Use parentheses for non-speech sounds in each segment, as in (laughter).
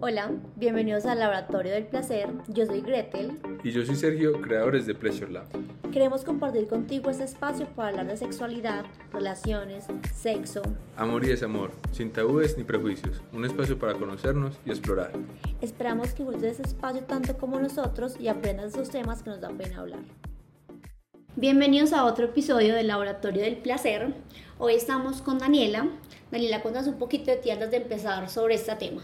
Hola, bienvenidos al Laboratorio del Placer. Yo soy Gretel. Y yo soy Sergio, creadores de Pleasure Lab. Queremos compartir contigo este espacio para hablar de sexualidad, relaciones, sexo, Amor y desamor, sin tabúes ni prejuicios. Un espacio para conocernos y explorar. Esperamos que de este espacio tanto como nosotros y aprendas de esos temas que nos da pena hablar. Bienvenidos a otro episodio del Laboratorio del Placer. Hoy estamos con Daniela. Daniela, cuéntanos un poquito de ti antes de empezar sobre este tema.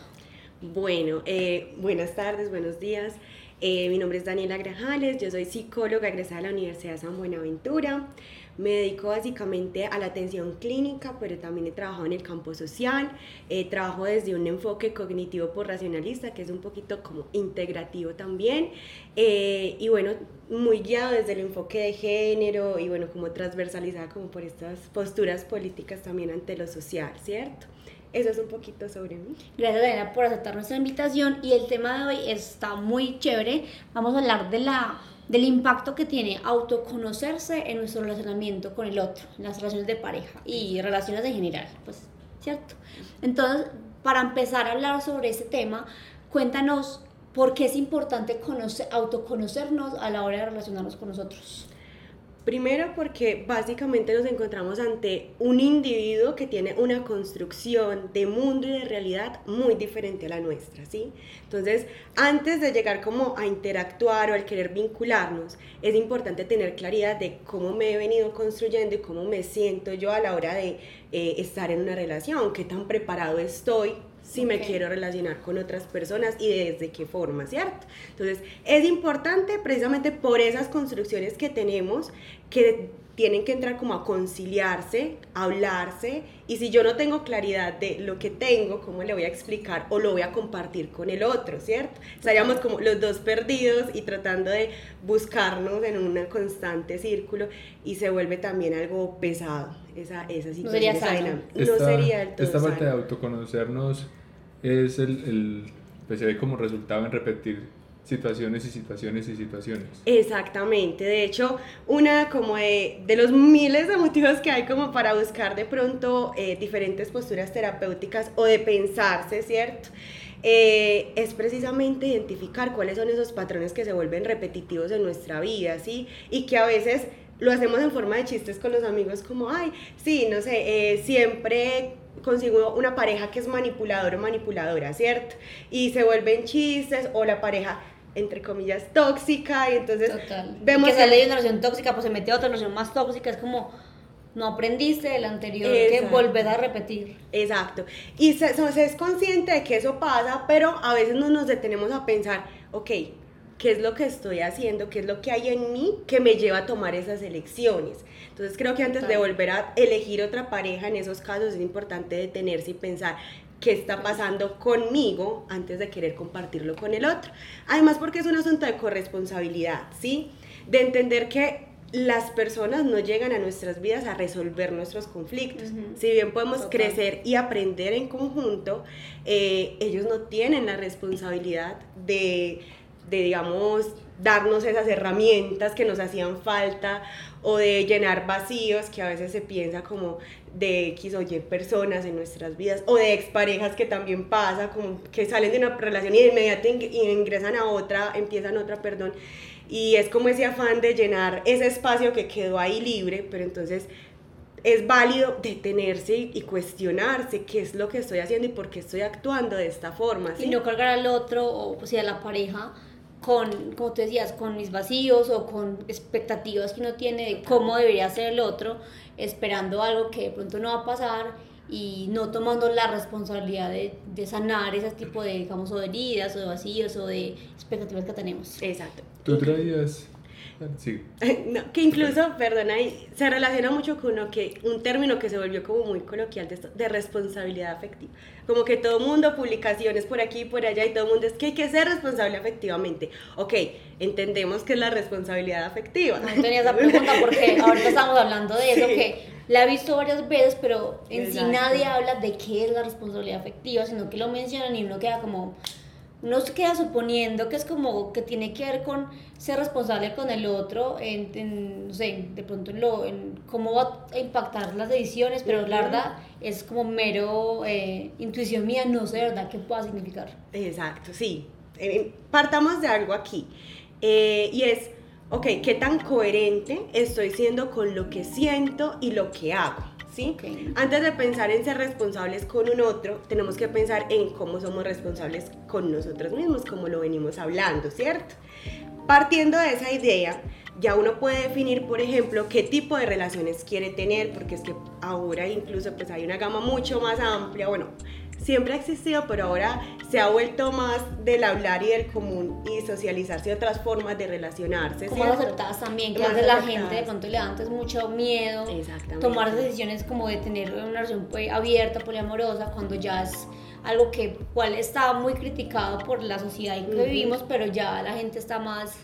Bueno, eh, buenas tardes, buenos días. Eh, mi nombre es Daniela Grajales, yo soy psicóloga egresada de la Universidad San Buenaventura. Me dedico básicamente a la atención clínica, pero también he trabajado en el campo social. Eh, trabajo desde un enfoque cognitivo por racionalista, que es un poquito como integrativo también. y bueno, muy guiado desde el enfoque de género y bueno, como transversalizada como por estas posturas políticas también ante lo social, ¿cierto? Eso es un poquito sobre mí. Gracias, Daniela, por aceptar nuestra invitación. Y el tema de hoy está muy chévere. Vamos a hablar de la, del impacto que tiene autoconocerse en nuestro relacionamiento con el otro, en las relaciones de pareja y relaciones en general, pues, ¿cierto? Entonces, para empezar a hablar sobre este tema, cuéntanos por qué es importante conocer, autoconocernos a la hora de relacionarnos con nosotros. Primero porque básicamente nos encontramos ante un individuo que tiene una construcción de mundo y de realidad muy diferente a la nuestra, ¿sí? Entonces, antes de llegar como a interactuar o al querer vincularnos, es importante tener claridad de cómo me he venido construyendo y cómo me siento yo a la hora de eh, estar en una relación, qué tan preparado estoy si me quiero relacionar con otras personas y desde qué forma, ¿cierto? Entonces, es importante precisamente por esas construcciones que tenemos que tienen que entrar como a conciliarse, a hablarse, y si yo no tengo claridad de lo que tengo, cómo le voy a explicar o lo voy a compartir con el otro, ¿cierto? Estaríamos como los dos perdidos y tratando de buscarnos en un constante círculo y se vuelve también algo pesado, esa, esa situación. No sería esta, no sería el todo Esta parte de autoconocernos es el, el pues se ve como resultado en repetir situaciones y situaciones y situaciones. Exactamente, de hecho, una como de, de los miles de motivos que hay como para buscar de pronto eh, diferentes posturas terapéuticas o de pensarse, ¿cierto? Eh, es precisamente identificar cuáles son esos patrones que se vuelven repetitivos en nuestra vida, ¿sí? Y que a veces lo hacemos en forma de chistes con los amigos como, ay, sí, no sé, eh, siempre consigo una pareja que es manipulador o manipuladora, ¿cierto? Y se vuelven chistes o la pareja entre comillas, tóxica, y entonces vemos... que sale de una relación tóxica, pues se mete a otra relación más tóxica, es como, no aprendiste del anterior, que volver a repetir. Exacto, y se, se, es consciente de que eso pasa, pero a veces no nos detenemos a pensar, ok, ¿qué es lo que estoy haciendo? ¿Qué es lo que hay en mí que me lleva a tomar esas elecciones? Entonces creo que antes de volver a elegir otra pareja, en esos casos es importante detenerse y pensar, qué está pasando conmigo antes de querer compartirlo con el otro. Además porque es un asunto de corresponsabilidad, ¿sí? De entender que las personas no llegan a nuestras vidas a resolver nuestros conflictos. Si bien podemos crecer y aprender en conjunto, eh, ellos no tienen la responsabilidad de, de, digamos, darnos esas herramientas que nos hacían falta o de llenar vacíos que a veces se piensa como de X o Y personas en nuestras vidas o de exparejas que también pasa, como que salen de una relación y de inmediato ingresan a otra, empiezan otra, perdón, y es como ese afán de llenar ese espacio que quedó ahí libre, pero entonces es válido detenerse y cuestionarse qué es lo que estoy haciendo y por qué estoy actuando de esta forma. ¿sí? Y no cargar al otro o pues, a la pareja con, como te decías, con mis vacíos o con expectativas que uno tiene de cómo debería ser el otro, esperando algo que de pronto no va a pasar y no tomando la responsabilidad de, de sanar ese tipo de, digamos, o de heridas o de vacíos o de expectativas que tenemos. Exacto. ¿Tú traías Sí. (laughs) No, que incluso, perdona, se relaciona mucho con uno que, un término que se volvió como muy coloquial de, esto, de responsabilidad afectiva. Como que todo mundo, publicaciones por aquí y por allá, y todo el mundo es que hay que ser responsable afectivamente. Ok, entendemos que es la responsabilidad afectiva. No tenía esa pregunta porque (laughs) ahorita estamos hablando de eso, que la he visto varias veces, pero en sí nadie habla de qué es la responsabilidad afectiva, sino que lo mencionan y uno queda como uno se queda suponiendo que es como que tiene que ver con ser responsable con el otro, en, no sé, de pronto en, lo, en cómo va a impactar las decisiones, pero la verdad es como mero eh, intuición mía, no sé de verdad qué pueda significar. Exacto, sí. Eh, partamos de algo aquí. Eh, y es, ok, ¿qué tan coherente estoy siendo con lo que siento y lo que hago? ¿Sí? Antes de pensar en ser responsables con un otro, tenemos que pensar en cómo somos responsables con nosotros mismos, como lo venimos hablando, ¿cierto? Partiendo de esa idea, ya uno puede definir, por ejemplo, qué tipo de relaciones quiere tener, porque es que ahora incluso pues hay una gama mucho más amplia, bueno, siempre ha existido, pero ahora se ha vuelto más del hablar y del común y socializarse otras formas de relacionarse. Como lo aceptadas también, que hace la gente de pronto le da antes mucho miedo tomar decisiones como de tener una relación pues, abierta, poliamorosa, cuando ya es algo que cual está muy criticado por la sociedad en que vivimos, pero ya la gente está más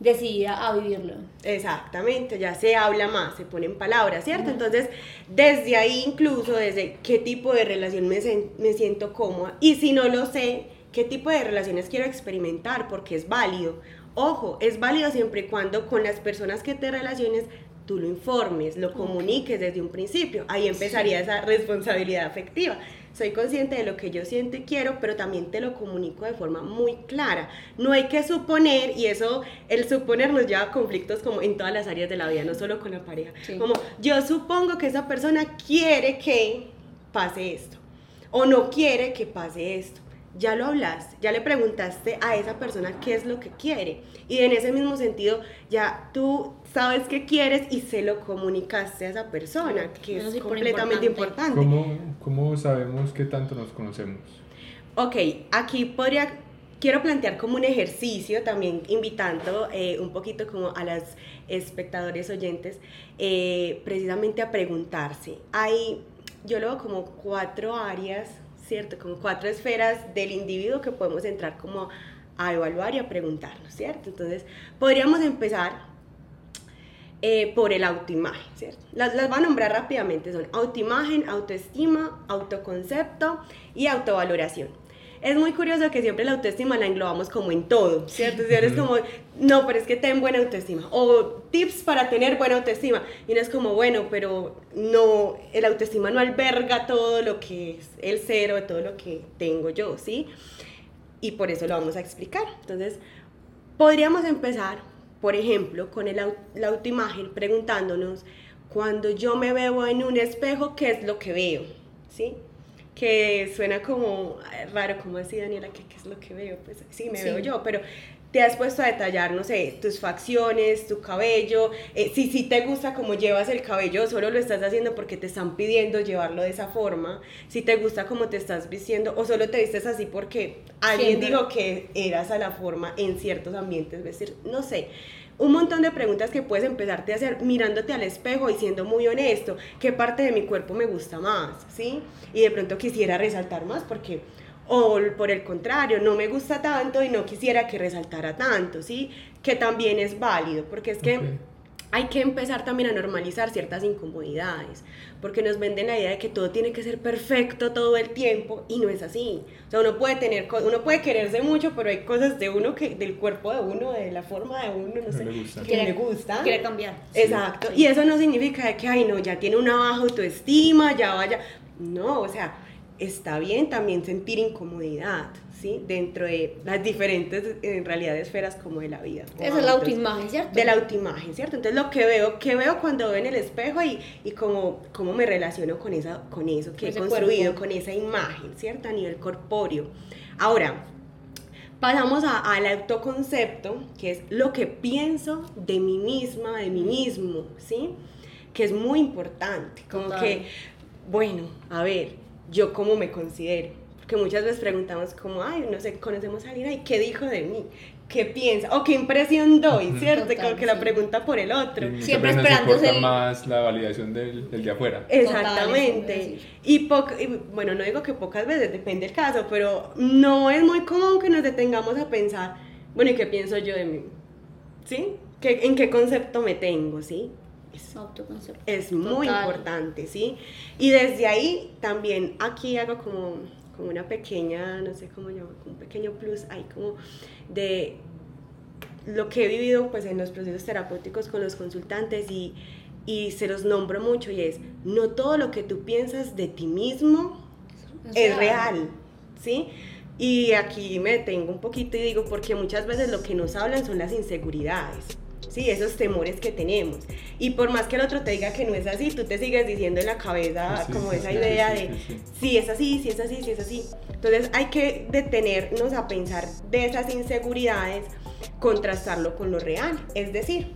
decidida a vivirlo. Exactamente, ya se habla más, se ponen palabras, ¿cierto? Entonces, desde ahí incluso, desde qué tipo de relación me, me siento cómoda y si no lo sé, qué tipo de relaciones quiero experimentar, porque es válido. Ojo, es válido siempre y cuando con las personas que te relaciones tú lo informes, lo comuniques desde un principio. Ahí empezaría esa responsabilidad afectiva soy consciente de lo que yo siento y quiero, pero también te lo comunico de forma muy clara. No hay que suponer, y eso, el suponer nos lleva a conflictos como en todas las áreas de la vida, no solo con la pareja. Como yo supongo que esa persona quiere que pase esto, o no quiere que pase esto ya lo hablaste, ya le preguntaste a esa persona qué es lo que quiere. Y en ese mismo sentido, ya tú sabes qué quieres y se lo comunicaste a esa persona, que es completamente importante. ¿Cómo, sabemos qué tanto nos conocemos? Ok, aquí podría, quiero plantear como un ejercicio, también invitando eh, un poquito como a las espectadores oyentes, eh, precisamente a preguntarse. Hay, yo lo veo como cuatro áreas ¿cierto? Como cuatro esferas del individuo que podemos entrar como a evaluar y a preguntarnos, ¿cierto? Entonces, podríamos empezar eh, por el autoimagen, ¿cierto? Las, las voy a nombrar rápidamente, son autoimagen, autoestima, autoconcepto y autovaloración es muy curioso que siempre la autoestima la englobamos como en todo, ¿cierto? Si eres como, no, pero es que ten buena autoestima, o tips para tener buena autoestima, y no es como, bueno, pero no, el autoestima no alberga todo lo que es el cero, todo lo que tengo yo, ¿sí? Y por eso lo vamos a explicar. Entonces, podríamos empezar, por ejemplo, con el, la autoimagen preguntándonos, cuando yo me veo en un espejo, ¿qué es lo que veo? ¿Sí? Que suena como raro, como así Daniela, ¿qué, es lo que veo? Pues sí, me veo yo, pero te has puesto a detallar, no sé, tus facciones, tu cabello, eh, si sí te gusta cómo llevas el cabello, solo lo estás haciendo porque te están pidiendo llevarlo de esa forma, si te gusta cómo te estás vistiendo o solo te vistes así porque alguien dijo que eras a la forma en ciertos ambientes vestir, no sé un montón de preguntas que puedes empezarte a hacer mirándote al espejo y siendo muy honesto, qué parte de mi cuerpo me gusta más, ¿sí? Y de pronto quisiera resaltar más porque, o por el contrario, no me gusta tanto y no quisiera que resaltara tanto, ¿sí? Que también es válido, porque es que hay que empezar también a normalizar ciertas incomodidades, porque nos venden la idea de que todo tiene que ser perfecto todo el tiempo y no es así. O sea, uno puede tener uno puede quererse mucho, pero hay cosas de uno que del cuerpo de uno, de la forma de uno, no, sé, que le gusta. Quiere cambiar. Exacto. Y eso no significa que ay, no, ya tiene una baja autoestima, ya vaya. No, o sea, está bien también sentir incomodidad. ¿sí? dentro de las diferentes, en realidad, esferas como de la vida. Esa es la autoimagen, ¿cierto? De la autoimagen, ¿cierto? Entonces, lo que veo, que veo cuando veo en el espejo y, y cómo, cómo me relaciono con, esa, con eso que he construido, con esa imagen, ¿cierto? A nivel corpóreo. Ahora, pasamos al autoconcepto, que es lo que pienso de mí misma, de mí mismo, ¿sí? Que es muy importante, como que, bueno, a ver, yo cómo me considero que muchas veces preguntamos como, ay, no sé, conocemos a alguien, ay, ¿qué dijo de mí? ¿Qué piensa? O qué impresión doy, ¿cierto? como que la pregunta por el otro. Siempre esperando más la validación del, del de afuera. Exactamente. y, bueno, no digo que pocas veces, depende del caso, pero no es muy común que nos detengamos a pensar, bueno, ¿y qué pienso yo de mí? ¿Sí? ¿Qué, ¿En qué concepto me tengo? ¿Sí? Es, es muy importante, ¿sí? Y desde ahí también aquí hago como como una pequeña, no sé cómo llamar, un pequeño plus ahí como de lo que he vivido pues en los procesos terapéuticos con los consultantes y, y se los nombro mucho y es, no todo lo que tú piensas de ti mismo es, real, ¿sí? Y aquí me detengo un poquito y digo, porque muchas veces lo que nos hablan son las inseguridades. Sí, esos temores que tenemos. Y por más que el otro te diga que no es así, tú te sigues diciendo en la cabeza como esa idea de sí, es así, sí es así, sí es así. Entonces hay que detenernos a pensar de esas inseguridades, contrastarlo con lo real. Es decir,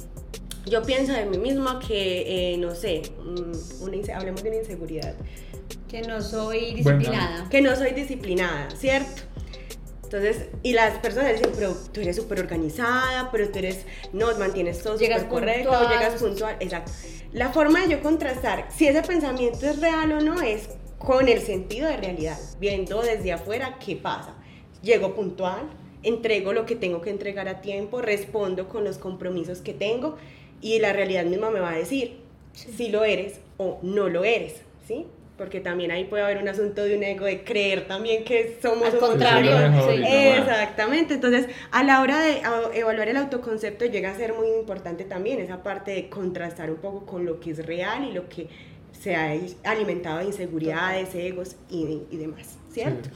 yo pienso de mí misma que, eh, no sé, mm, hablemos de una inseguridad. Que no soy disciplinada. que no soy disciplinada, ¿cierto? Entonces, y las personas dicen, pero tú eres súper organizada, pero tú eres, no, mantienes todo súper correcto, llegas puntual, exacto. La forma de yo contrastar si ese pensamiento es real o no es con el sentido de realidad, viendo desde afuera qué pasa. Llego puntual, entrego lo que tengo que entregar a tiempo, respondo con los compromisos que tengo y la realidad misma me va a decir si lo eres o no lo eres, ¿sí? Porque también ahí puede haber un asunto de un ego, de creer también que somos Al contrario. Exactamente, entonces a la hora de evaluar el autoconcepto llega a ser muy importante también esa parte de contrastar un poco con lo que es real y lo que se ha alimentado de inseguridades, egos y, y demás, ¿cierto?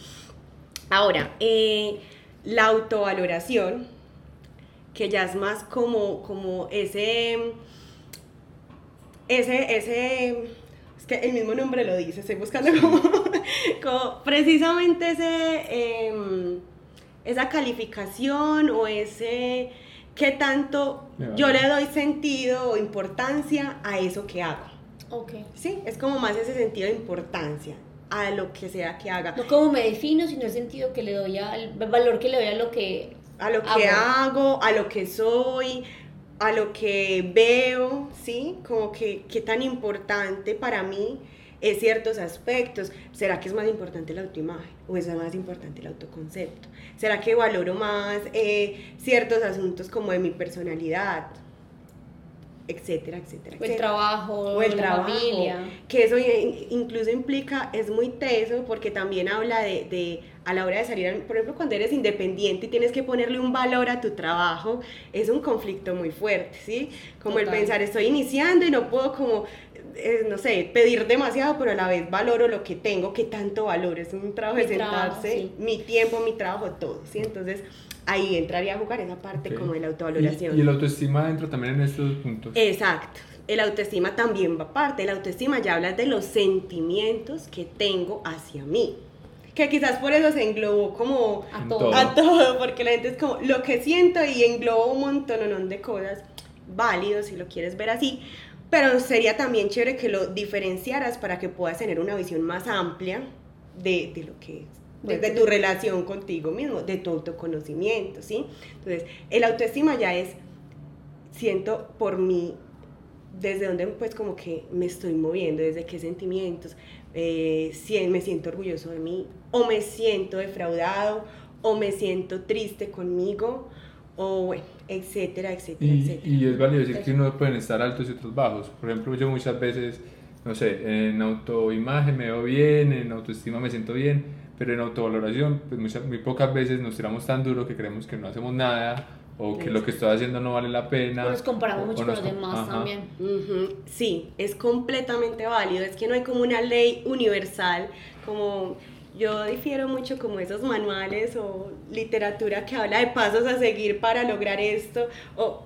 Ahora, eh, la autovaloración, que ya es más como, como ese, ese, ese que el mismo nombre lo dice, estoy buscando (laughs) como, precisamente ese, em, esa calificación o ese qué tanto yo le doy sentido o importancia a eso que hago. Ok. Sí, es como más ese sentido de importancia a lo que sea que haga. No como me defino, sino el sentido que le doy al valor que le doy a lo que a lo que hago a lo que soy, a lo que veo, ¿sí? Como que qué tan importante para mí es ciertos aspectos. ¿Será que es más importante la autoimagen o es más importante el autoconcepto? ¿Será que valoro más eh, ciertos asuntos como de mi personalidad? etcétera, etcétera. O el trabajo, o el trabajo, familia. Que eso incluso implica, es muy teso porque también habla de, de, a la hora de salir, por ejemplo, cuando eres independiente y tienes que ponerle un valor a tu trabajo, es un conflicto muy fuerte, ¿sí? Como el pensar, estoy iniciando y no puedo como, eh, no sé, pedir demasiado, pero a la vez valoro lo que tengo, que tanto valoro, es un trabajo de sentarse, mi tiempo, mi trabajo, todo, ¿sí? Entonces ahí entraría a jugar esa parte como de la autovaloración. ¿Y, el autoestima entra también en estos puntos. Exacto. El autoestima también va parte. El autoestima ya habla de los sentimientos que tengo hacia mí. Que quizás por eso se englobó como a todo. a todo, porque la gente es como lo que siento y englobo un montón de cosas válidos si lo quieres ver así. Pero sería también chévere que lo diferenciaras para que puedas tener una visión más amplia de, de lo que es de tu relación contigo mismo, de tu autoconocimiento, ¿sí? Entonces, el autoestima ya es, siento por mí, desde donde pues como que me estoy moviendo, desde qué sentimientos, eh, si me siento orgulloso de mí, o me siento defraudado, o me siento triste conmigo, o bueno, etcétera, etcétera, y, etcétera. Y es válido decir que uno pueden estar altos y otros bajos. Por ejemplo, yo muchas veces, no sé, en autoimagen me veo bien, en autoestima me siento bien, pero en autovaloración, pues muy pocas veces nos tiramos tan duro que creemos que no hacemos nada o que lo que estoy haciendo no vale la pena. Nos comparamos mucho con los demás también. Sí, es completamente válido. Es que no hay como una ley universal, como yo difiero mucho como esos manuales o literatura que habla de pasos a seguir para lograr esto, o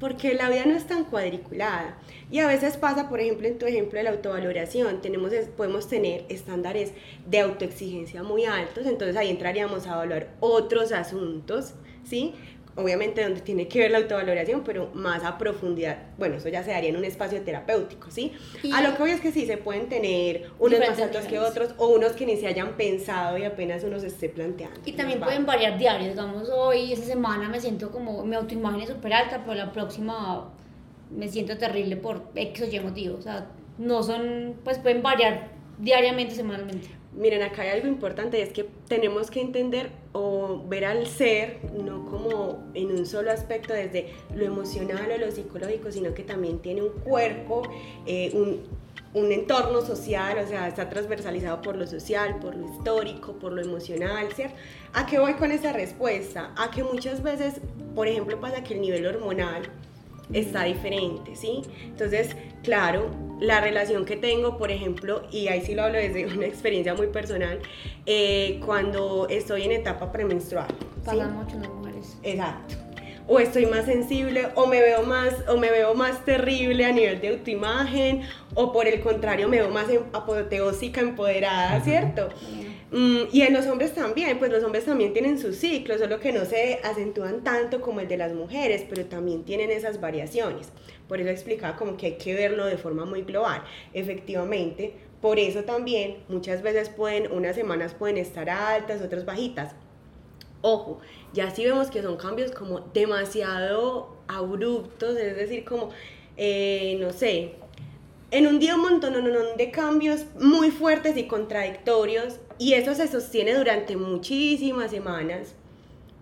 porque la vida no es tan cuadriculada. Y a veces pasa, por ejemplo, en tu ejemplo de la autovaloración, tenemos, podemos tener estándares de autoexigencia muy altos, entonces ahí entraríamos a evaluar otros asuntos, ¿sí? Obviamente donde tiene que ver la autovaloración, pero más a profundidad. Bueno, eso ya se daría en un espacio terapéutico, ¿sí? a lo que voy es que sí, se pueden tener unos más altos que otros o unos que ni se hayan pensado y apenas uno se esté planteando. Y también pueden variar diarios, digamos, hoy, esta semana me siento como, mi autoimagen es súper alta, pero la próxima me siento terrible por X o Y motivo, o sea, no son, pues pueden variar diariamente, semanalmente. Miren, acá hay algo importante, es que tenemos que entender o ver al ser, no como en un solo aspecto desde lo emocional o lo psicológico, sino que también tiene un cuerpo, eh, un, entorno social, o sea, está transversalizado por lo social, por lo histórico, por lo emocional, ¿cierto? ¿A qué voy con esa respuesta? A que muchas veces, por ejemplo, pasa que el nivel hormonal está diferente, ¿sí? Entonces, claro, la relación que tengo, por ejemplo, y ahí sí lo hablo desde (laughs) una experiencia muy personal, eh, cuando estoy en etapa premenstrual. Pasa mucho las mujeres. Exacto o estoy más sensible o me veo más o me veo más terrible a nivel de autoimagen o por el contrario me veo más em, apoteósica, empoderada, ¿cierto? Mm, y en los hombres también, pues los hombres también tienen sus ciclos, solo que no se acentúan tanto como el de las mujeres, pero también tienen esas variaciones. Por eso explicaba como que hay que verlo de forma muy global. Efectivamente, por eso también muchas veces pueden, unas semanas pueden estar altas, otras bajitas. Ojo, ya sí vemos que son cambios como demasiado abruptos, es decir, como, eh, no sé, en un día un montón de cambios muy fuertes y contradictorios y eso se sostiene durante muchísimas semanas.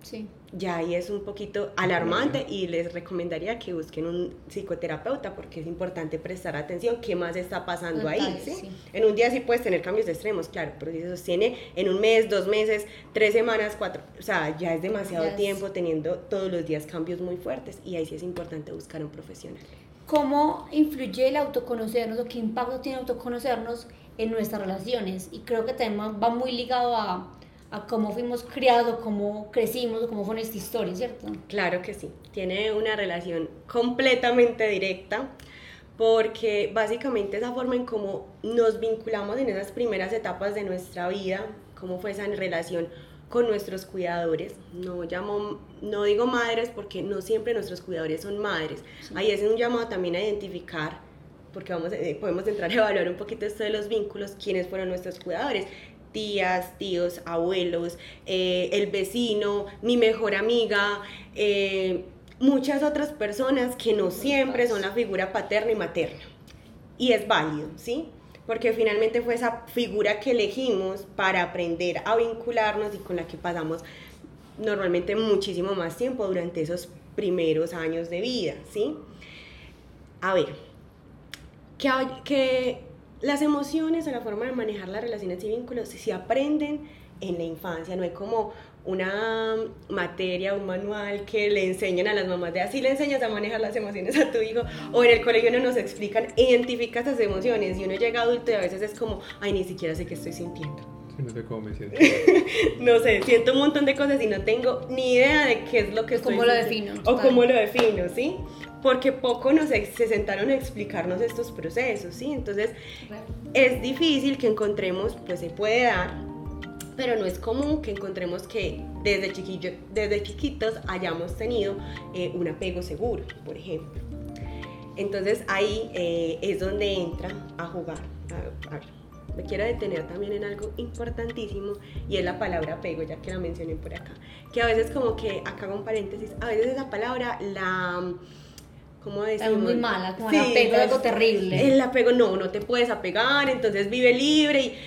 Sí ya ahí es un poquito alarmante y les recomendaría que busquen un psicoterapeuta porque es importante prestar atención qué más está pasando ahí. ¿sí? En un día sí puedes tener cambios extremos, claro, pero si se sostiene en un mes, dos meses, tres semanas, cuatro, o sea, ya es demasiado tiempo teniendo todos los días cambios muy fuertes y ahí sí es importante buscar un profesional. ¿Cómo influye el autoconocernos o qué impacto tiene autoconocernos en nuestras relaciones? Y creo que también va muy ligado a a cómo fuimos criados, cómo crecimos, cómo fue nuestra historia, ¿cierto? Claro que sí, tiene una relación completamente directa porque básicamente esa forma en cómo nos vinculamos en esas primeras etapas de nuestra vida, cómo fue esa relación con nuestros cuidadores, no llamo, no digo madres porque no siempre nuestros cuidadores son madres, ahí es un llamado también a identificar porque vamos, eh, podemos entrar a evaluar un poquito esto de los vínculos, quiénes fueron nuestros cuidadores. Tías, tíos, abuelos, eh, el vecino, mi mejor amiga, eh, muchas otras personas que no siempre son la figura paterna y materna. Y es válido, ¿sí? Porque finalmente fue esa figura que elegimos para aprender a vincularnos y con la que pasamos normalmente muchísimo más tiempo durante esos primeros años de vida, ¿sí? A ver, ¿qué, qué, las emociones o la forma de manejar las relaciones y vínculos se aprenden en la infancia, no hay como una materia, un manual que le enseñan a las mamás de así le enseñas a manejar las emociones a tu hijo, o en el colegio no nos explican, identifica esas emociones y uno llega adulto y a veces es como, ay, ni siquiera sé qué estoy sintiendo. no sé cómo me siento. (laughs) no sé, siento un montón de cosas y no tengo ni idea de qué es lo que estoy ¿Cómo lo defino? O cómo lo defino, ¿sí? porque poco nos se sentaron a explicarnos estos procesos, ¿sí? Entonces, es difícil que encontremos, pues se puede dar, pero no es común que encontremos que desde, chiquillo, desde chiquitos hayamos tenido eh, un apego seguro, por ejemplo. Entonces ahí eh, es donde entra a jugar. me quiero detener también en algo importantísimo y es la palabra apego, ya que la mencioné por acá. Que a veces como que, acá hago un paréntesis, a veces esa palabra la ¿cómo decimos? Es muy mala, como el apego es algo terrible. El apego, no, no te puedes apegar, entonces vive libre y...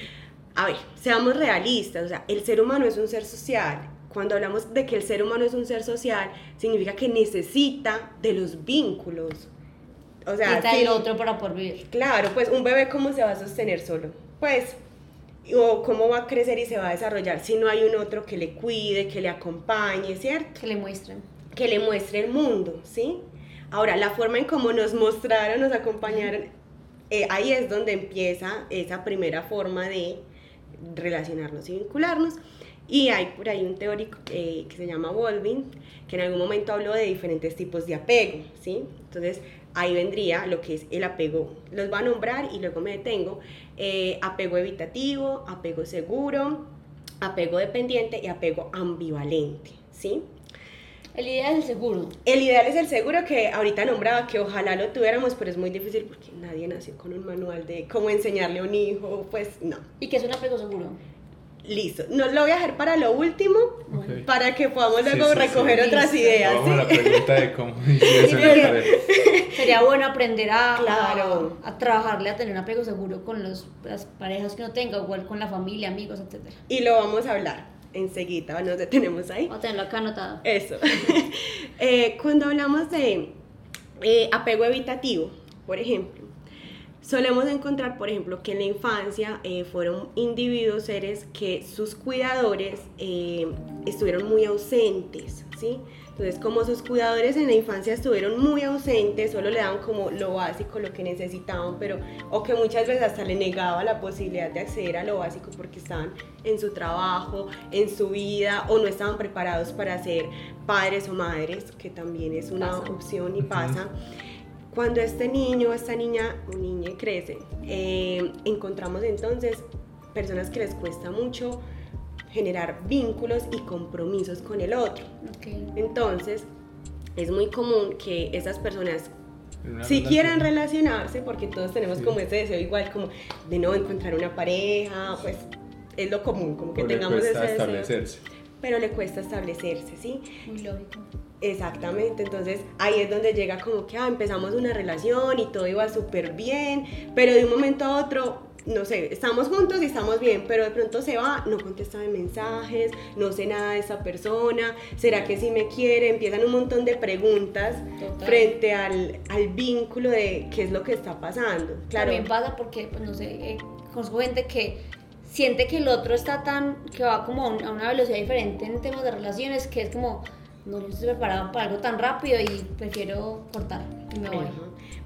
A ver, seamos realistas, o sea, el ser humano es un ser social. Cuando hablamos de que el ser humano es un ser social, significa que necesita de los vínculos. O sea, necesita el otro para poder vivir. Claro, pues un bebé cómo se va a sostener solo? Pues o cómo va a crecer y se va a desarrollar si no hay un otro que le cuide, que le acompañe, ¿cierto? Que le muestre. Que le muestre el mundo, ¿sí? Ahora, la forma en cómo nos mostraron, nos acompañaron, eh, ahí es donde empieza esa primera forma de relacionarnos y vincularnos. Y hay por ahí un teórico eh, que se llama Wolvin, que en algún momento habló de diferentes tipos de apego, ¿sí? Entonces, ahí vendría lo que es el apego. Los va a nombrar y luego me detengo. Eh, apego evitativo, apego seguro, apego dependiente y apego ambivalente, ¿sí? El ideal es el seguro. El ideal es el seguro que ahorita nombraba, que ojalá lo tuviéramos, pero es muy difícil porque nadie nació con un manual de cómo enseñarle a un hijo, pues no. ¿Y qué es un apego seguro? Listo, no lo voy a dejar para lo último, para que podamos luego recoger otras ideas. Vamos a la pregunta de cómo (laughs) (laughs) Sería bueno aprender a, claro. a, trabajarle a tener un apego seguro con los, las parejas que uno tenga, igual con la familia, amigos, etc. Y lo vamos a hablar enseguida nos detenemos ahí. A tenerlo acá anotado. Eso. (laughs) Eh, cuando hablamos de eh, apego evitativo, por ejemplo, solemos encontrar, por ejemplo, que en la infancia eh, fueron individuos, seres que sus cuidadores estuvieron muy ausentes, ¿sí? Entonces, como sus cuidadores en la infancia estuvieron muy ausentes, solo le daban como lo básico, lo que necesitaban, pero o que muchas veces hasta le negaba la posibilidad de acceder a lo básico porque estaban en su trabajo, en su vida o no estaban preparados para ser padres o madres, que también es una opción y pasa. Cuando este niño o esta niña o niña crece, eh, encontramos entonces personas que les cuesta mucho generar vínculos y compromisos con el otro. Entonces, es muy común que esas personas si quieran relacionarse, porque todos tenemos como ese deseo igual como de no encontrar una pareja, pues es lo común, como que tengamos ese deseo. establecerse. Pero le cuesta establecerse, ¿sí? Muy lógico. Exactamente, entonces ahí es donde llega como que ah, empezamos una relación y todo iba súper bien, pero de un momento a otro, no sé, estamos juntos y estamos bien, pero de pronto se va, no contesta de mensajes, no sé nada de esa persona, ¿será que sí me quiere? Empiezan un montón de preguntas frente al, al, vínculo de qué es lo que está pasando. Claro. También pasa porque, pues no sé, eh, conozco gente que siente que el otro está tan, que va como a una velocidad diferente en temas de relaciones, que es como no estoy preparado para algo tan rápido y prefiero cortar y me voy.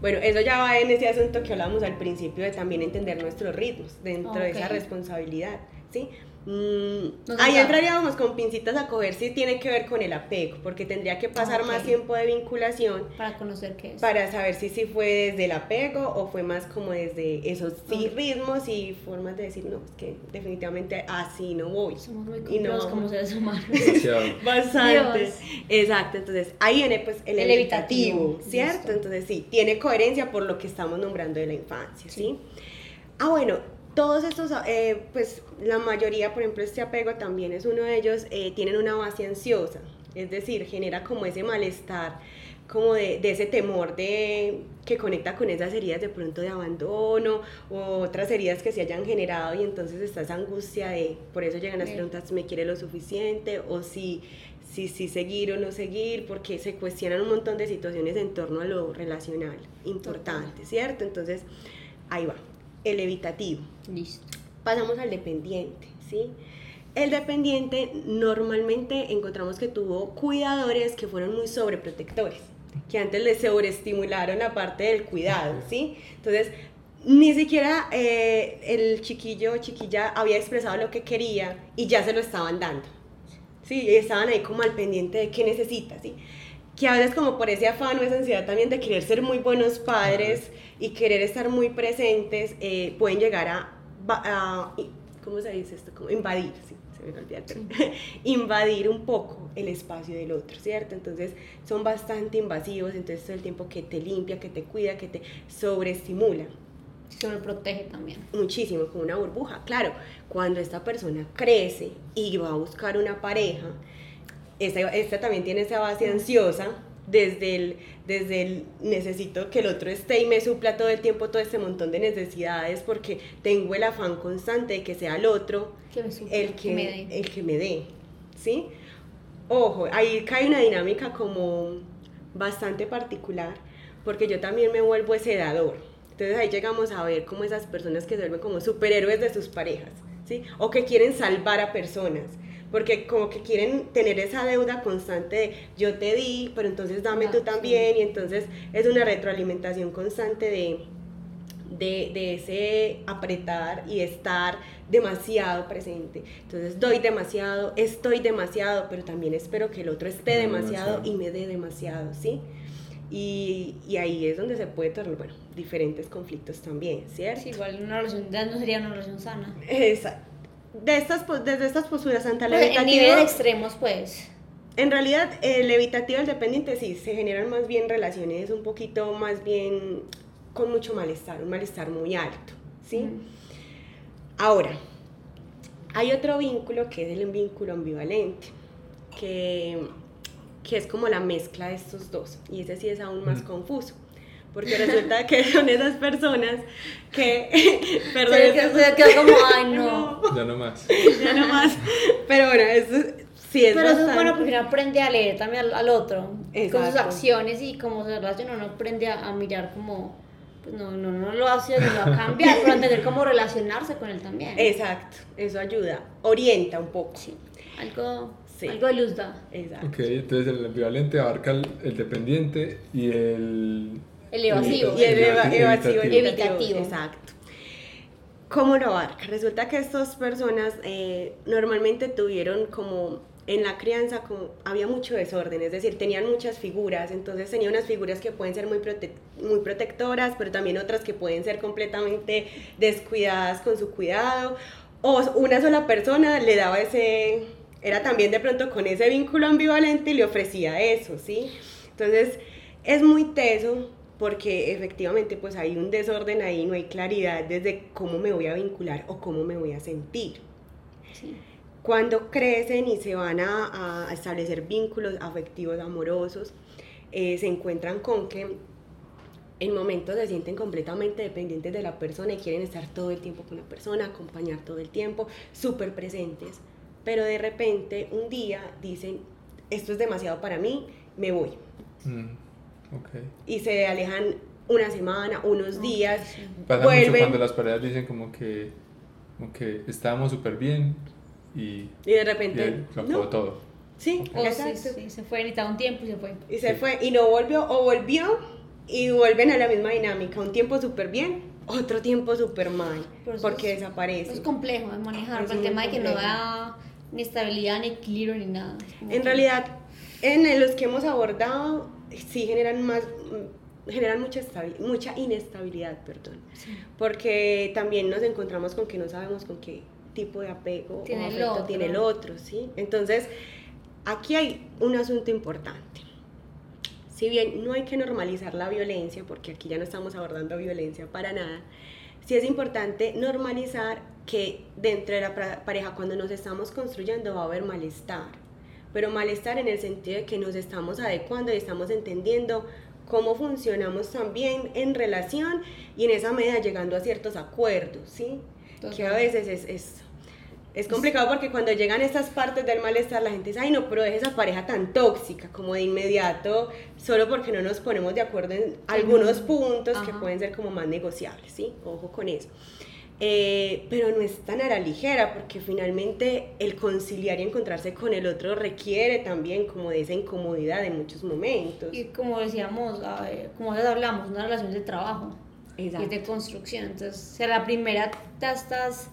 Bueno, eso ya va en ese asunto que hablábamos al principio de también entender nuestros ritmos dentro de esa responsabilidad, ¿sí? Mm, ahí entraríamos con pincitas a coger si tiene que ver con el apego, porque tendría que pasar más tiempo de vinculación para conocer qué es. Para saber si sí fue desde el apego o fue más como desde esos sí ritmos y formas de decir, no, es que definitivamente así no voy. Somos muy complejos como seres humanos. (laughs) Bastante. Exacto, entonces ahí viene pues el, evitativo, ¿cierto? Entonces sí, tiene coherencia por lo que estamos nombrando de la infancia, ¿sí? Ah, bueno, todos estos, eh, pues la mayoría, por ejemplo, este apego también es uno de ellos, eh, tienen una base ansiosa, es decir, genera como ese malestar, como de, ese temor de que conecta con esas heridas de pronto de abandono o otras heridas que se hayan generado y entonces está esa angustia de, por eso llegan las preguntas, ¿me quiere lo suficiente? O si, si, si seguir o no seguir, porque se cuestionan un montón de situaciones en torno a lo relacional importante, ¿cierto? Entonces, ahí va el evitativo. Listo. Pasamos al dependiente, ¿sí? El dependiente normalmente encontramos que tuvo cuidadores que fueron muy sobreprotectores, que antes le sobreestimularon la parte del cuidado, ¿sí? Entonces, ni siquiera eh, el chiquillo o chiquilla había expresado lo que quería y ya se lo estaban dando. Sí, y estaban ahí como al pendiente de qué necesita, ¿sí? Que a veces como por ese afán o esa ansiedad también de querer ser muy buenos padres y querer estar muy presentes, eh, pueden llegar a, ¿cómo se dice esto? Como invadir, sí, se me olvidó (laughs) invadir un poco el espacio del otro, ¿cierto? Entonces son bastante invasivos, entonces todo el tiempo que te limpia, que te cuida, que te sobreestimula. Sobreprotege también. Muchísimo, como una burbuja. Claro, cuando esta persona crece y va a buscar una pareja, esta, también tiene esa base ansiosa desde el, desde el necesito que el otro esté y me supla todo el tiempo todo este montón de necesidades porque tengo el afán constante de que sea el otro el, que, me el que me dé. ¿Sí? Ojo, ahí cae una dinámica como bastante particular porque yo también me vuelvo ese dador. Entonces ahí llegamos a ver como esas personas que se vuelven como superhéroes de sus parejas, ¿sí? O que quieren salvar a personas porque como que quieren tener esa deuda constante de yo te di, pero entonces dame tú también, y entonces es una retroalimentación constante de, de, de, ese apretar y estar demasiado presente. Entonces doy demasiado, estoy demasiado, pero también espero que el otro esté demasiado, y me dé demasiado, ¿sí? Y, y, ahí es donde se puede tornar, bueno, diferentes conflictos también, ¿cierto? Sí, igual una relación, no sería una relación sana. Exacto de estas, desde estas posturas ante la pues, En niveles extremos, pues. En realidad, el evitativo el dependiente sí, se generan más bien relaciones un poquito más bien con mucho malestar, un malestar muy alto, ¿sí? Ahora, hay otro vínculo que es el vínculo ambivalente, que, que es como la mezcla de estos dos, y ese sí es aún más confuso porque resulta que son esas personas que, (laughs) perdón, se, quedó como, (laughs) ay no. Ya no más. Ya no más. Pero bueno, eso sí es Pero eso es bueno porque uno aprende a leer también al, otro, con sus acciones y cómo se relaciona, uno aprende a, mirar como pues no, no, no lo hace, no va a cambiar, pero entender cómo relacionarse con él también. Exacto, eso ayuda, orienta un poco. Sí, algo, Sí. algo de luz da. Exacto. Ok, entonces el ambivalente abarca el, el dependiente y el... El evasivo. Y el eva- evitativo. evasivo, Evitativo. evitativo. Exacto. ¿Cómo lo abarca? Resulta que estas personas eh, normalmente tuvieron como en la crianza como había mucho desorden, es decir, tenían muchas figuras, entonces tenían unas figuras que pueden ser muy, prote- muy protectoras, pero también otras que pueden ser completamente descuidadas con su cuidado, o una sola persona le daba ese, era también de pronto con ese vínculo ambivalente y le ofrecía eso, ¿sí? Entonces es muy teso porque efectivamente pues hay un desorden ahí, no hay claridad desde cómo me voy a vincular o cómo me voy a sentir. Sí. Cuando crecen y se van a, a establecer vínculos afectivos amorosos, eh, se encuentran con que en momentos se sienten completamente dependientes de la persona y quieren estar todo el tiempo con la persona, acompañar todo el tiempo, súper presentes. Pero de repente un día dicen, esto es demasiado para mí, me voy. Mm, ok. Y se alejan una semana, unos días, sí. Pasa mucho vuelven cuando las parejas dicen como que, como que estábamos súper bien y, y de y repente... él lo acabó no. todo. Sí, O sí, exacto. sí, se fue, necesitaba un tiempo y se fue. Y se Sí. fue y no volvió o volvió y vuelven a la misma dinámica. Un tiempo súper bien, otro tiempo súper mal, eso porque es- desaparece. Es complejo de manejar, Es el tema de que no da ni estabilidad, ni equilibrio, ni nada. En que- realidad, en los que hemos abordado, sí generan más mm, generan mucha, mucha inestabilidad, perdón, Sí. porque también nos encontramos con que no sabemos con qué tipo de apego Tiene o el otro. tiene el otro, ¿sí? Entonces, aquí hay un asunto importante. Si bien no hay que normalizar la violencia, porque aquí ya no estamos abordando violencia para nada, sí es importante normalizar que dentro de la pareja, cuando nos estamos construyendo, va a haber malestar. Pero malestar en el sentido de que nos estamos adecuando y estamos entendiendo cómo funcionamos también en relación y en esa medida llegando a ciertos acuerdos, ¿sí? Que a veces es, es, es complicado porque cuando llegan estas partes del malestar, la gente dice, ay no, pero deje esa pareja tan tóxica, como de inmediato, solo porque no nos ponemos de acuerdo en algunos puntos que Ajá. pueden ser como más negociables, ¿sí? Ojo con eso. Eh, pero no es tan a la ligera porque finalmente el conciliar y encontrarse con el otro requiere también como de esa incomodidad en muchos momentos. Y como decíamos, a ver, como ya hablamos, una relación de trabajo y Exacto. de construcción. Entonces, si a la primera te estás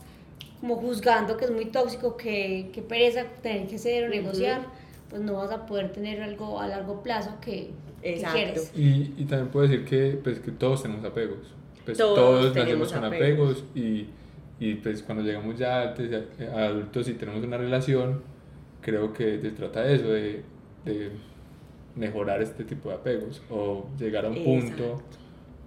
como juzgando que es muy tóxico, que, que pereza tener que ceder o negociar, pues no vas a poder tener algo a largo plazo que, que quieres. Y, y también puedo decir que, pues, que todos tenemos apegos. Pues, Todos todos, nacemos con apegos. apegos y, y pues cuando llegamos ya ya, a adultos y tenemos una relación, creo que se trata de eso, de, de mejorar este tipo de apegos o llegar a un punto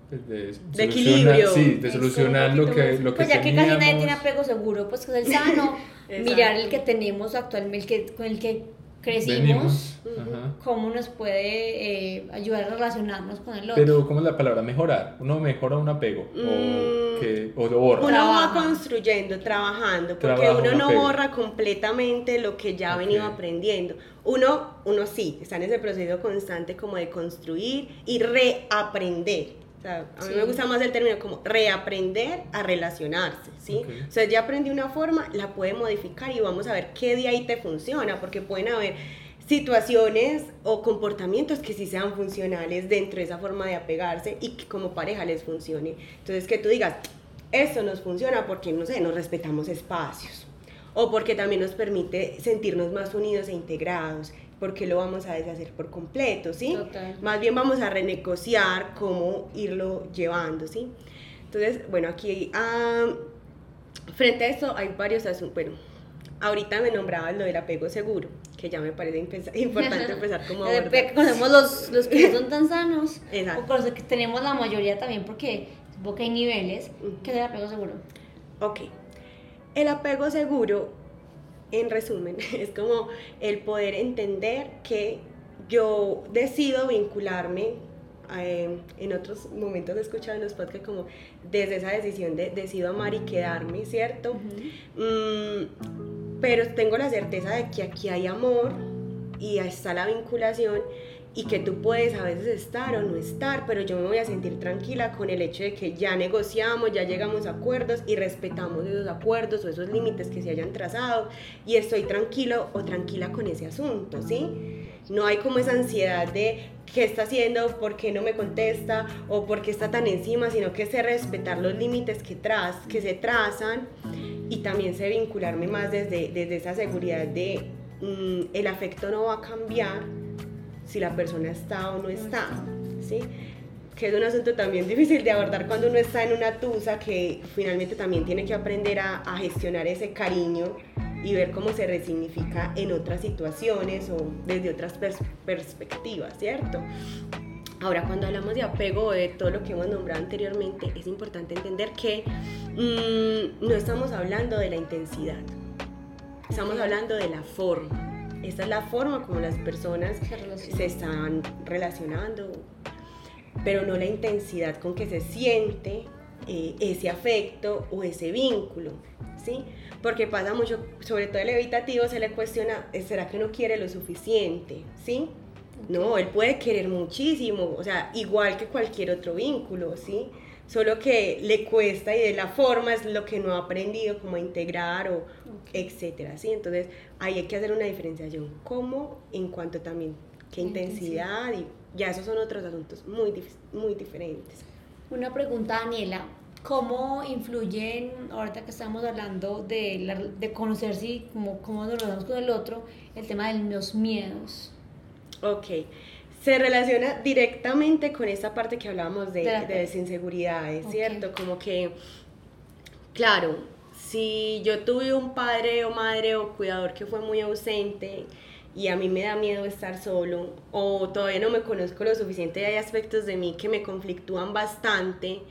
pues, de, solucionar- equilibrio. Sí, de solucionar lo que, más- lo que Pues ya que casi nadie teníamos. tiene apego seguro, pues que es el sano, Exacto. (laughs) mirar el que tenemos actualmente, el que, con el que crecimos, Venimos, cómo nos puede eh, ayudar a relacionarnos con el otro. Pero, ¿cómo es la palabra? Mejorar. ¿Uno mejora un apego? Mm. ¿O, que, o lo borra? Uno Trabaja. va construyendo, trabajando, porque Trabaja uno un no apego. borra completamente lo que ya ha Ok. venido aprendiendo. Uno, uno sí, está en ese proceso constante como de construir y reaprender. Sea, a mí Sí. me gusta más el término como reaprender a relacionarse, ¿sí? Ok. O sea, ya aprendí una forma, la puede modificar y vamos a ver qué de ahí te funciona, porque pueden haber situaciones o comportamientos que sí sean funcionales dentro de esa forma de apegarse y que como pareja les funcione. Entonces, que tú digas, esto nos funciona porque, no sé, nos respetamos espacios o porque también nos permite sentirnos más unidos e integrados, porque lo vamos a deshacer por completo, ¿sí? Total. Más bien vamos a renegociar cómo irlo llevando, ¿sí? Entonces, bueno, aquí ah, frente a esto hay varios asuntos, bueno, ahorita me nombraba lo del apego seguro, que ya me parece (laughs) importante (laughs) empezar como a Desde abordar. que conocemos los, los (laughs) que no son tan sanos, Exacto. o con los que tenemos la mayoría también, porque supongo que hay niveles, que es el apego seguro. Ok. El apego seguro, en resumen, (laughs) es como el poder entender que yo decido vincularme. eh, en otros momentos he escuchado en los podcasts como desde esa decisión de decido amar y quedarme, ¿cierto? Mm, pero tengo la certeza de que aquí hay amor y está la vinculación y que tú puedes a veces estar o no estar, pero yo me voy a sentir tranquila con el hecho de que ya negociamos, ya llegamos a acuerdos y respetamos esos acuerdos o esos límites que se hayan trazado y estoy tranquilo o tranquila con ese asunto, ¿sí? No hay como esa ansiedad de qué está haciendo, por qué no me contesta o por qué está tan encima, sino que sé respetar los límites que, tras, que se trazan y también sé vincularme más desde, desde esa seguridad de mm, el afecto no va a cambiar si la persona está o no está, ¿sí? que es un asunto también (laughs) difícil de abordar cuando uno está en una tusa que finalmente también tiene que aprender a, a gestionar ese cariño y ver cómo se resignifica en otras situaciones o desde otras perspectivas, ¿cierto? Ahora, cuando hablamos de apego, de todo lo que hemos nombrado anteriormente, es importante entender que mm, no estamos hablando de la intensidad, estamos hablando de la forma. Esta es la forma como las personas se están relacionando, pero no la intensidad con que se siente eh, ese afecto o ese vínculo, ¿sí? Porque pasa mucho, sobre todo el evitativo, se le cuestiona, ¿será que no quiere lo suficiente? ¿Sí? No, él puede querer muchísimo, o sea, igual que cualquier otro vínculo, ¿sí? Solo que le cuesta y de la forma es lo que no ha aprendido, como a integrar o etcétera, ¿sí? Entonces, ahí hay que hacer una diferenciación, ¿cómo? En cuanto también, qué intensidad, y ya esos son otros asuntos muy, muy diferentes. Una pregunta, Daniela, ¿cómo influyen, ahorita que estamos hablando de, de conocerse y cómo, cómo nos relacionamos con el otro, el tema de los miedos? Ok, se relaciona directamente con esta parte que hablábamos de, de desinseguridad, cierto? Como que, claro, si yo tuve un padre o madre o cuidador que fue muy ausente, y a mí me da miedo estar solo o todavía no me conozco lo suficiente y hay aspectos de mí que me conflictúan bastante,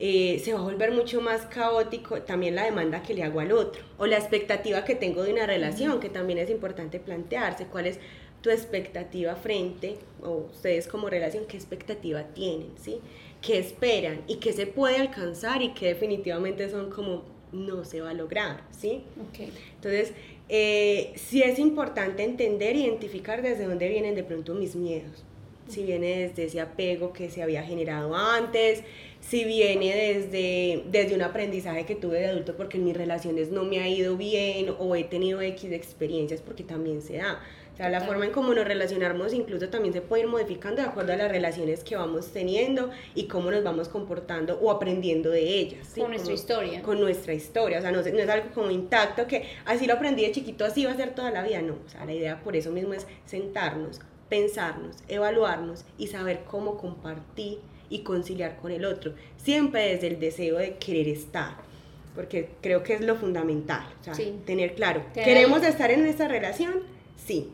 eh, se va a volver mucho más caótico también la demanda que le hago al otro o la expectativa que tengo de una relación, que también es importante plantearse cuál es tu expectativa frente, o ustedes como relación, qué expectativa tienen, ¿sí? ¿Qué esperan y qué se puede alcanzar y qué definitivamente son como no se va a lograr, ¿sí? Okay. Entonces, eh, sí es importante entender, identificar desde dónde vienen de pronto mis miedos. Si viene desde ese apego que se había generado antes, si viene desde, desde un aprendizaje que tuve de adulto porque en mis relaciones no me ha ido bien o he tenido X experiencias porque también se da. O sea, la forma en cómo nos relacionamos incluso también se puede ir modificando de acuerdo a las relaciones que vamos teniendo y cómo nos vamos comportando o aprendiendo de ellas. Con nuestra historia. Con nuestra historia. O sea, no, no, es algo como intacto que así lo aprendí de chiquito, así va a ser toda la vida. No, o sea, la idea por eso mismo es sentarnos, pensarnos, evaluarnos y saber cómo compartir y conciliar con el otro. Siempre desde el deseo de querer estar porque creo que es lo fundamental, o sea, tener claro, ¿queremos estar en esta relación? Sí,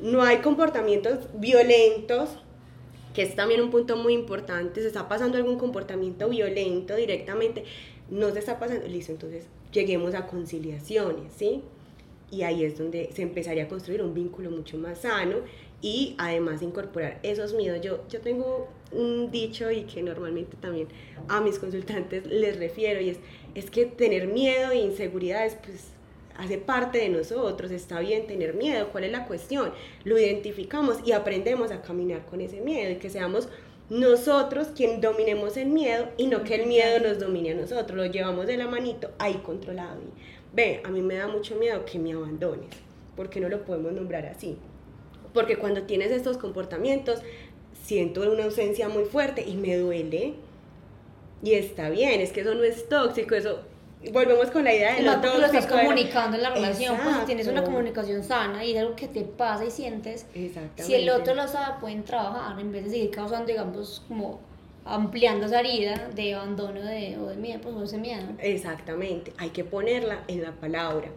no hay comportamientos violentos, que es también un punto muy importante, se está pasando algún comportamiento violento directamente, no se está pasando, listo, entonces lleguemos a conciliaciones, ¿sí? Y ahí es donde se empezaría a construir un vínculo mucho más sano y además incorporar esos miedos. Yo, yo tengo un dicho y que normalmente también a mis consultantes les refiero y es, es que tener miedo e inseguridades pues hace parte de nosotros, está bien tener miedo, ¿cuál es la cuestión? Lo identificamos y aprendemos a caminar con ese miedo y que seamos nosotros quien dominemos el miedo y no que el miedo nos domine a nosotros, lo llevamos de la manito ahí controlado. Y, ve, a mí me da mucho miedo que me abandones, porque no lo podemos nombrar así. Porque cuando tienes estos comportamientos, siento una ausencia muy fuerte y me duele. Y está bien, es que eso no es tóxico, eso volvemos con la idea de no lo estás comunicando en la relación, pues tienes una comunicación sana y es algo que te pasa y sientes, si el otro lo sabe, pueden trabajar en vez de seguir causando, digamos, como ampliando esa herida de abandono de, o de miedo, pues o ese miedo. Exactamente, hay que ponerla en la palabra.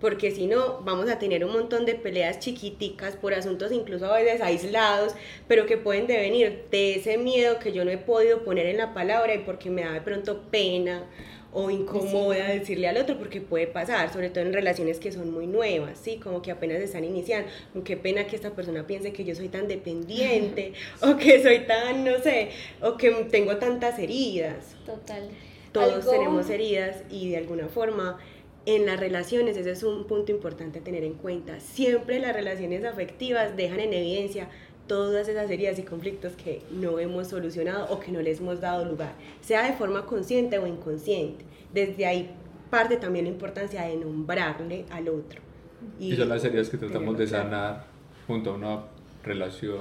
Porque si no, vamos a tener un montón de peleas chiquiticas por asuntos incluso a veces aislados, pero que pueden devenir de ese miedo que yo no he podido poner en la palabra y porque me da de pronto pena o incomoda decirle al otro porque puede pasar, sobre todo en relaciones que son muy nuevas, ¿sí? Como que apenas están iniciando. Qué pena que esta persona piense que yo soy tan dependiente (laughs) o que soy tan, no sé, o que tengo tantas heridas. Total. Todos tenemos heridas y de alguna forma en las relaciones, ese es un punto importante a tener en cuenta. Siempre las relaciones afectivas dejan en evidencia todas esas heridas y conflictos que no hemos solucionado o que no les hemos dado lugar, sea de forma consciente o inconsciente. Desde ahí parte también la importancia de nombrarle al otro. Y, son las heridas que tratamos de sanar junto a una relación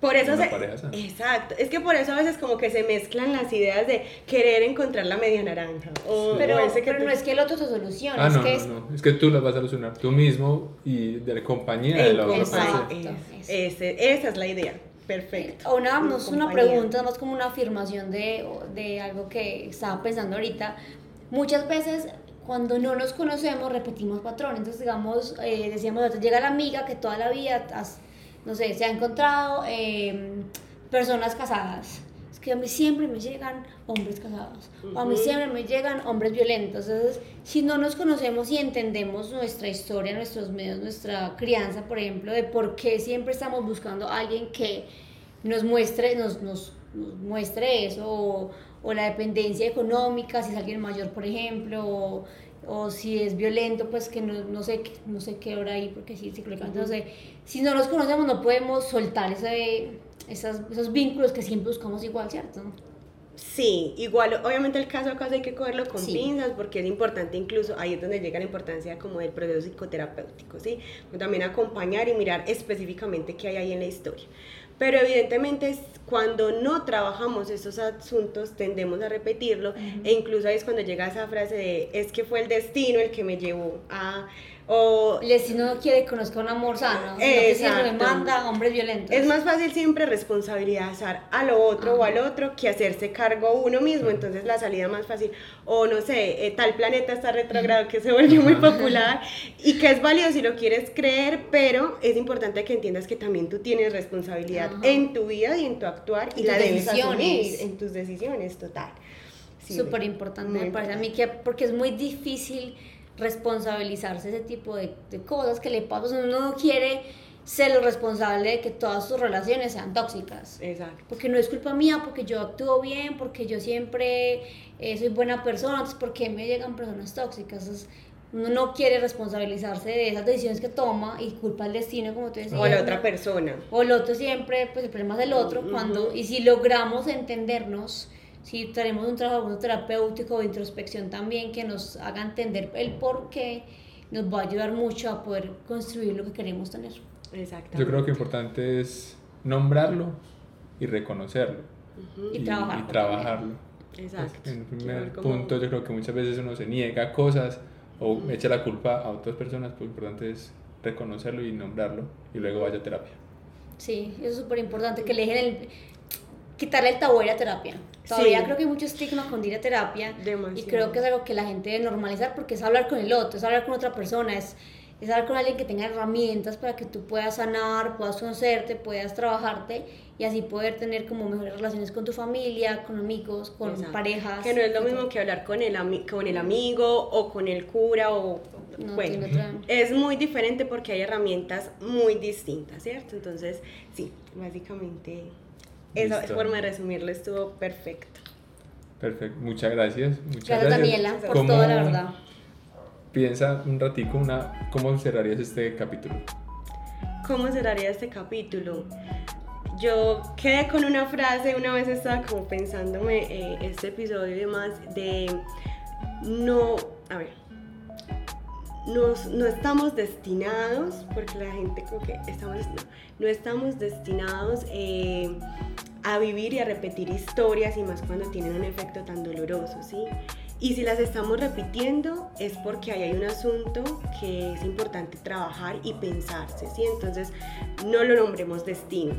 por eso se, exacto, es que por eso a veces como que se mezclan las ideas de querer encontrar la media naranja. pero, no es que el otro se solucione, ah, es no, que no, es... no, es que tú las vas a solucionar tú mismo y de la compañía de la otra persona. esa es la idea. Perfecto. O una, no es una pregunta, más como una afirmación de, de algo que estaba pensando ahorita. Muchas veces cuando no nos conocemos repetimos patrones. Entonces, digamos, eh, decíamos, llega la amiga que toda la vida has no sé, se ha encontrado em, personas casadas. Es que a mí siempre me llegan hombres casados, o a mí siempre me llegan hombres violentos. Entonces, si no nos conocemos y entendemos nuestra historia, nuestros medios, nuestra crianza, por ejemplo, de por qué siempre estamos buscando a alguien que nos muestre, nos, nos, muestre eso, o, o, la dependencia económica, si es alguien mayor, por ejemplo, o, o si es violento, pues que no, no, sé, no sé qué hora ahí, porque sí, psicológicamente, no sé. Si no nos conocemos, no podemos soltar ese, esas, esos vínculos que siempre buscamos igual, ¿cierto? Sí, igual, obviamente el caso a caso hay que cogerlo con pinzas porque es importante incluso, ahí es donde llega la importancia como del proceso psicoterapéutico, ¿sí? También acompañar y mirar específicamente qué hay ahí en la historia. Pero evidentemente cuando no trabajamos esos asuntos tendemos a repetirlo e incluso ahí es cuando llega esa frase de es que fue el destino el que me llevó a o, el destino no quiere que conozca un amor sano, que siempre manda a hombres violentos. Es más fácil siempre responsabilizar a lo otro o al otro que hacerse cargo uno mismo, entonces la salida más fácil, o no sé, eh, tal planeta está retrogrado que se volvió muy popular y que es válido si lo quieres creer, pero es importante que entiendas que también tú tienes responsabilidad en tu vida y en tu actuar y, la debes asumir en tus decisiones, total. Súper importante me parece a mí que porque es muy difícil responsabilizarse ese tipo de, cosas que le pasan. Uno no quiere ser el responsable de que todas sus relaciones sean tóxicas. Exacto. Porque no es culpa mía, porque yo actúo bien, porque yo siempre eh, soy buena persona, entonces ¿por qué me llegan personas tóxicas? uno no quiere responsabilizarse de esas decisiones que toma y culpa al destino, como tú decías. O la otra persona. O el otro siempre, pues el problema es del otro. cuando Y si logramos entendernos si tenemos un trabajo terapéutico de introspección también que nos haga entender el por qué, nos va a ayudar mucho a poder construir lo que queremos tener. Exacto. Yo creo que importante es nombrarlo y reconocerlo. y, trabajarlo. Exacto. En primer punto, yo creo que muchas veces uno se niega a cosas o echa la culpa a otras personas, pues lo importante es reconocerlo y nombrarlo y luego vaya a terapia. Sí, eso es súper importante, que le dejen el, quitarle el tabú a la terapia. Todavía creo que hay mucho estigma con ir a terapia. Y creo que es algo que la gente debe normalizar porque es hablar con el otro, es hablar con otra persona, es, es hablar con alguien que tenga herramientas para que tú puedas sanar, puedas conocerte, puedas trabajarte y así poder tener como mejores relaciones con tu familia, con amigos, con parejas. Que no es lo mismo que hablar con el, con el amigo o con el cura o... bueno, es muy diferente porque hay herramientas muy distintas, ¿cierto? Entonces, sí, básicamente esa forma de resumirlo estuvo perfecto. Perfecto, muchas gracias. Muchas gracias, Daniela, por toda la verdad. Piensa un ratico, una, ¿cómo cerrarías este capítulo? ¿Cómo cerraría este capítulo? Yo quedé con una frase, una vez estaba como pensándome eh, este episodio y demás, de no, a ver, no estamos destinados, porque la gente como que estamos, no, estamos destinados eh, a vivir y a repetir historias y más cuando tienen un efecto tan doloroso, ¿sí? Y si las estamos repitiendo es porque ahí hay un asunto que es importante trabajar y pensarse, ¿sí? Entonces no lo nombremos destino.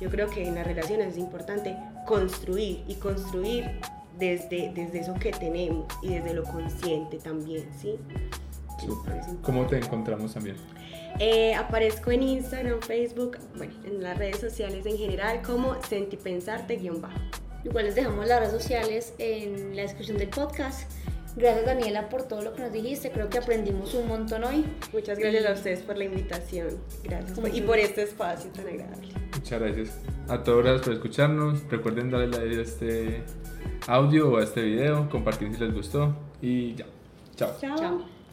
Yo creo que en las relaciones es importante construir y construir desde, desde eso que tenemos y desde lo consciente también, ¿sí? ¿Cómo te encontramos también? Eh, aparezco en Instagram, Facebook, bueno, en las redes sociales en general como sentipensarte-bajo. Igual les dejamos las redes sociales en la descripción del podcast. Gracias Daniela por todo lo que nos dijiste, creo que aprendimos un montón hoy. Muchas gracias a ustedes por la invitación, gracias y por este espacio tan agradable. Muchas gracias a todos por escucharnos, recuerden darle like a este audio o a este video, compartir si les gustó y ya, chao. Chao.